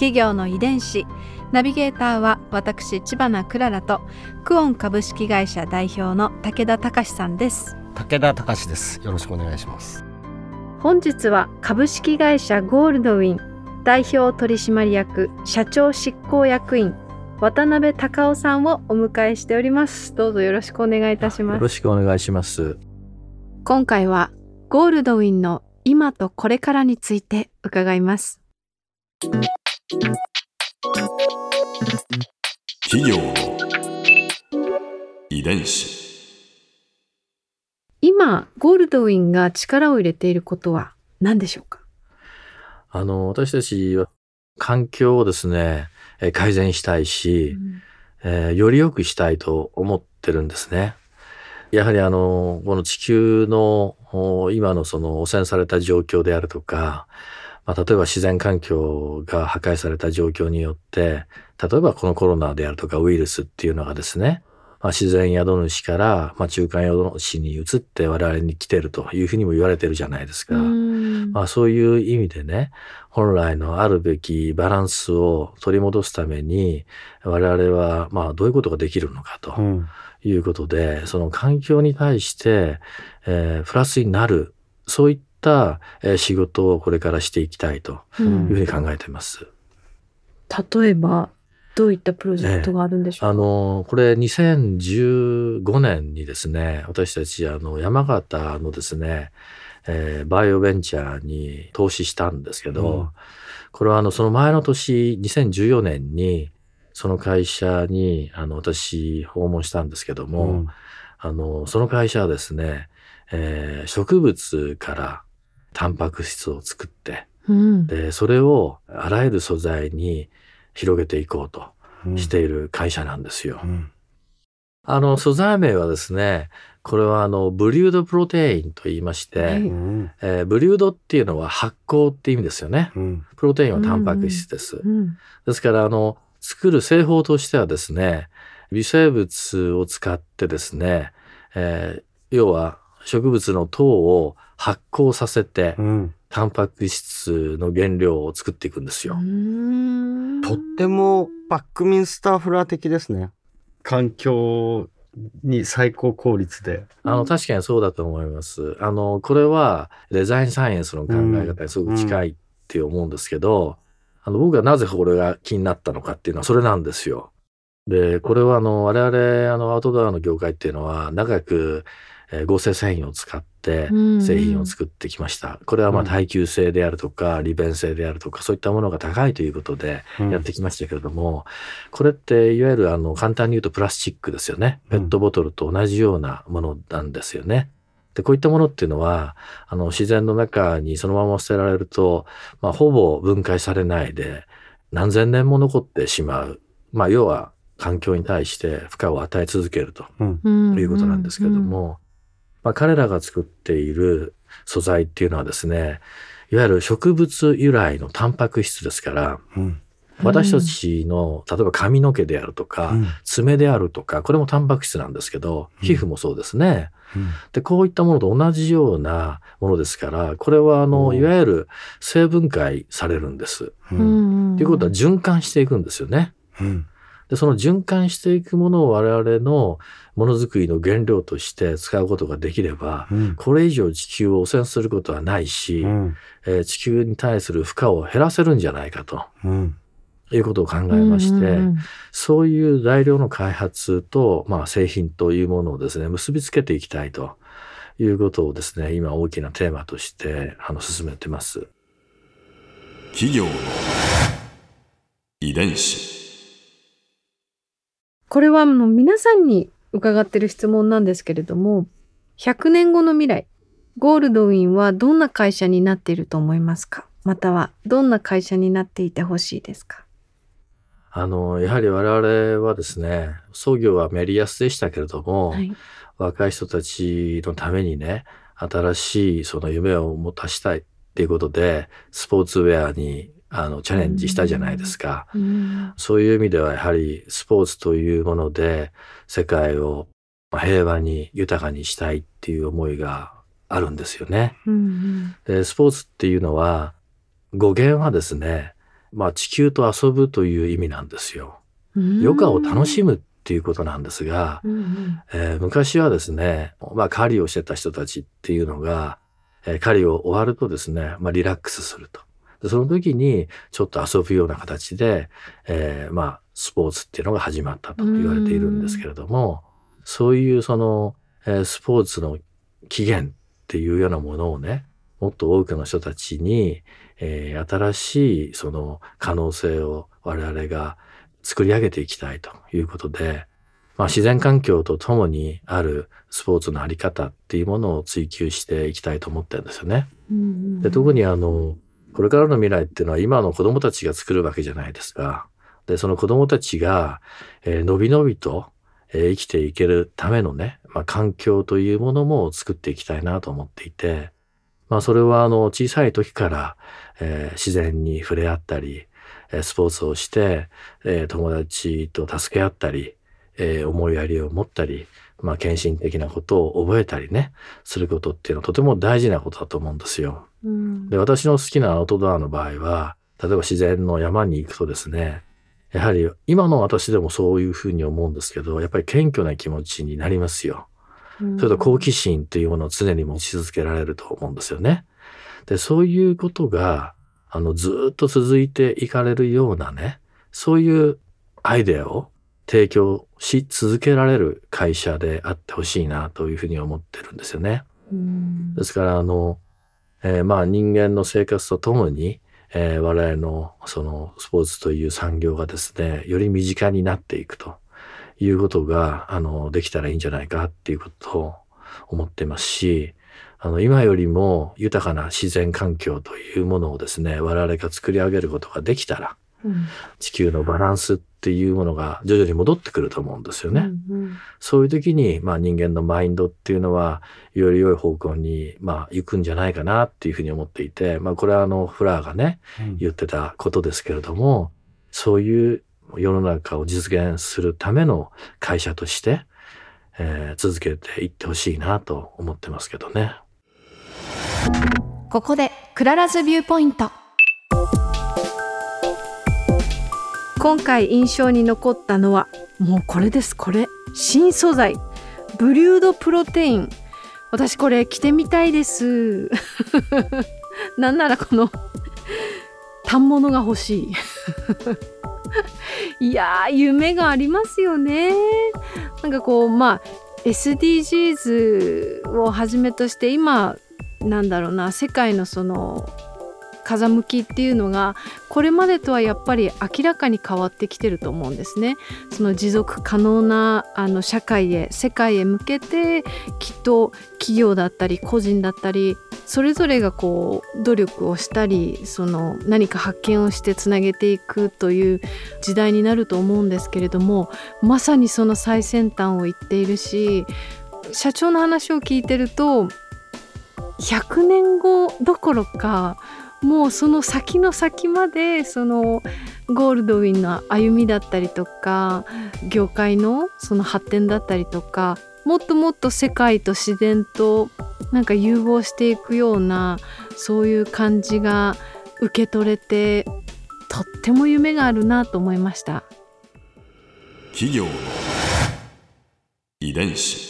企業の遺伝子。ナビゲーターは私千葉なクララとクオン株式会社代表の武田隆さんです。武田隆です。よろしくお願いします。本日は株式会社ゴールドウィン代表取締役社長執行役員渡辺隆夫さんをお迎えしております。どうぞよろしくお願いいたします。よろしくお願いします。今回はゴールドウィンの今とこれからについて伺います企業の遺伝子。今ゴールドウィンが力を入れていることは何でしょうか？あの私たちは環境をですねえ改善したいし、えーより良くしたいと思ってるんですね。やはりあの、この地球のお今のその汚染された状況であるとか、まあ、例えば自然環境が破壊された状況によって、例えばこのコロナであるとかウイルスっていうのがですね、まあ、自然宿主から、まあ、中間宿主に移って我々に来てるというふうにも言われてるじゃないですか。うんまあそういう意味でね、本来のあるべきバランスを取り戻すために、我々はまあどういうことができるのかとうんいうことで、その環境に対して、えープラスになる、そういった、えー仕事をこれからしていきたいとういうんふうに考えています。例えばどういったプロジェクトがあるんでしょうか、あの、これ2015年にですね、私たちあの山形のですね、えーバイオベンチャーに投資したんですけど、うん。これはあのその前の年2014年にその会社にあの私訪問したんですけども、うん。あのその会社はですね、えー植物からタンパク質を作ってうん。でそれをあらゆる素材に広げていこうとうん。している会社なんですよ。うん。あの素材名はですねこれはあのブリュードプロテインと言いまして、はい。うん。えーブリュードっていうのは発酵って意味ですよね。うん。プロテインはタンパク質です。うん。ですからあの作る製法としてはですね微生物を使ってですね、えー要は植物の糖を発酵させてうんタンパク質の原料を作っていくんですよ。うんとってもバックミンスターフラー的ですね。環境に最高効率で。あの確かにそうだと思います。あのこれはデザインサイエンスの考え方にすごく近いって思うんですけど、あの僕がなぜこれが気になったのかっていうのはそれなんですよ。でこれはあの我々あのアウトドアの業界っていうのは長く、えー合成繊維を使ってうん製品を作ってきました。これはまあうん耐久性であるとか利便性であるとかそういったものが高いということでやってきましたけれども、これっていわゆるあの簡単に言うとプラスチックですよね。ペットボトルと同じようなものなんですよね。で、こういったものっていうのは、あの自然の中にそのまま捨てられると、まあ、ほぼ分解されないで何千年も残ってしまう。まあ、要は環境に対して負荷を与え続けるということなんですけれども、まあ、彼らが作っている素材っていうのはですね、いわゆる植物由来のタンパク質ですから、うん。私たちの、例えば髪の毛であるとか、うん。爪であるとか、これもタンパク質なんですけど、うん。皮膚もそうですね。うん。で、こういったものと同じようなものですから、これはあおの、ういわゆる成分解されるんです。ということは循環していくんですよね。うんで、その循環していくものを我々のものづくりの原料として使うことができれば、うん。これ以上地球を汚染することはないし、うん。えー地球に対する負荷を減らせるんじゃないかとうん。いうことを考えまして、うんうん。そういう材料の開発と、まあ、製品というものをですね、結びつけていきたいということをですね、今大きなテーマとして、あの、進めてます。企業の遺伝子これはあの皆さんに伺ってる質問なんですけれども100年後の未来ゴールドウィンはどんな会社になっていると思いますか？またはどんな会社になっていてほしいですか？あの、やはり我々はですね、創業はメリアスでしたけれども、はい。若い人たちのためにね、新しいその夢を持たしたいっていうことで、スポーツウェアにあのチャレンジしたじゃないですか。うんそういう意味ではやはりスポーツというもので世界を平和に豊かにしたいっていう思いがあるんですよね。うんでスポーツっていうのは語源はですね、まあ地球と遊ぶという意味なんですよ。うん余暇を楽しむっていうことなんですが、うんうんえー昔はですね、まあ狩りをしてた人たちっていうのが、えー狩りを終わるとですね、まあリラックスすると。でその時にちょっと遊ぶような形で、えーまあスポーツっていうのが始まったと言われているんですけれども、そういうその、えースポーツの起源っていうようなものをね、もっと多くの人たちに、えー新しいその可能性を我々が作り上げていきたいということで、まあ、自然環境とともにあるスポーツのあり方っていうものを追求していきたいと思ってるんですよね。うんで特にあのこれからの未来っていうのは今の子供たちが作るわけじゃないですか。でその子供たちが、えーのびのびと、えー生きていけるためのね、まあ、環境というものも作っていきたいなと思っていて、まあ、それはあの小さい時から、えー自然に触れ合ったり、えスポーツをして、えー友達と助け合ったり、えー思いやりを持ったり、まあ、献身的なことを覚えたりね、することっていうのはとても大事なことだと思うんですよ。うんで、私の好きなアウトドアの場合は、例えば自然の山に行くとですね、やはり今の私でもそういうふうに思うんですけど、やっぱり謙虚な気持ちになりますよ。それと好奇心っていうものを常に持ち続けられると思うんですよね。で、そういうことが、あの、ずーっと続いていかれるようなね、そういうアイデアを提供し続けられる会社であってほしいなというふうに思ってるんですよね。うんですから、あの、えーまあ人間の生活とともに、えー我々のそのスポーツという産業がですね、より身近になっていくということが、あの、できたらいいんじゃないかっていうことを思ってますし、あの、今よりも豊かな自然環境というものをですね、我々が作り上げることができたら、うん地球のバランスっていうものが徐々に戻ってくると思うんですよね。うんそういう時に、まあ人間のマインドっていうのは、より良い方向に、まあ行くんじゃないかなっていうふうに思っていて、まあこれはあの、フラーがね、言ってたことですけれども、そういう世の中を実現するための会社として、えー続けていってほしいなと思ってますけどね。ここでクララズビューポイント今回印象に残ったのはもうこれですこれ。新素材。ブリュードプロテイン。私これ着てみたいです。なんならこの反物が欲しい。いやー夢がありますよね。なんかこうまあ SDGs をはじめとして今なんだろうな世界のその風向きっていうのがこれまでとはやっぱり明らかに変わってきてると思うんですね。その持続可能なあの社会へ世界へ向けてきっと企業だったり個人だったりそれぞれがこう努力をしたりその何か発見をしてつなげていくという時代になると思うんですけれどもまさにその最先端を言っているし社長の話を聞いてると100年後どころかもうその先の先までそのゴールドウィンの歩みだったりとか業界のその発展だったりとかもっともっと世界と自然となんか融合していくようなそういう感じが受け取れてとっても夢があるなと思いました。企業遺伝子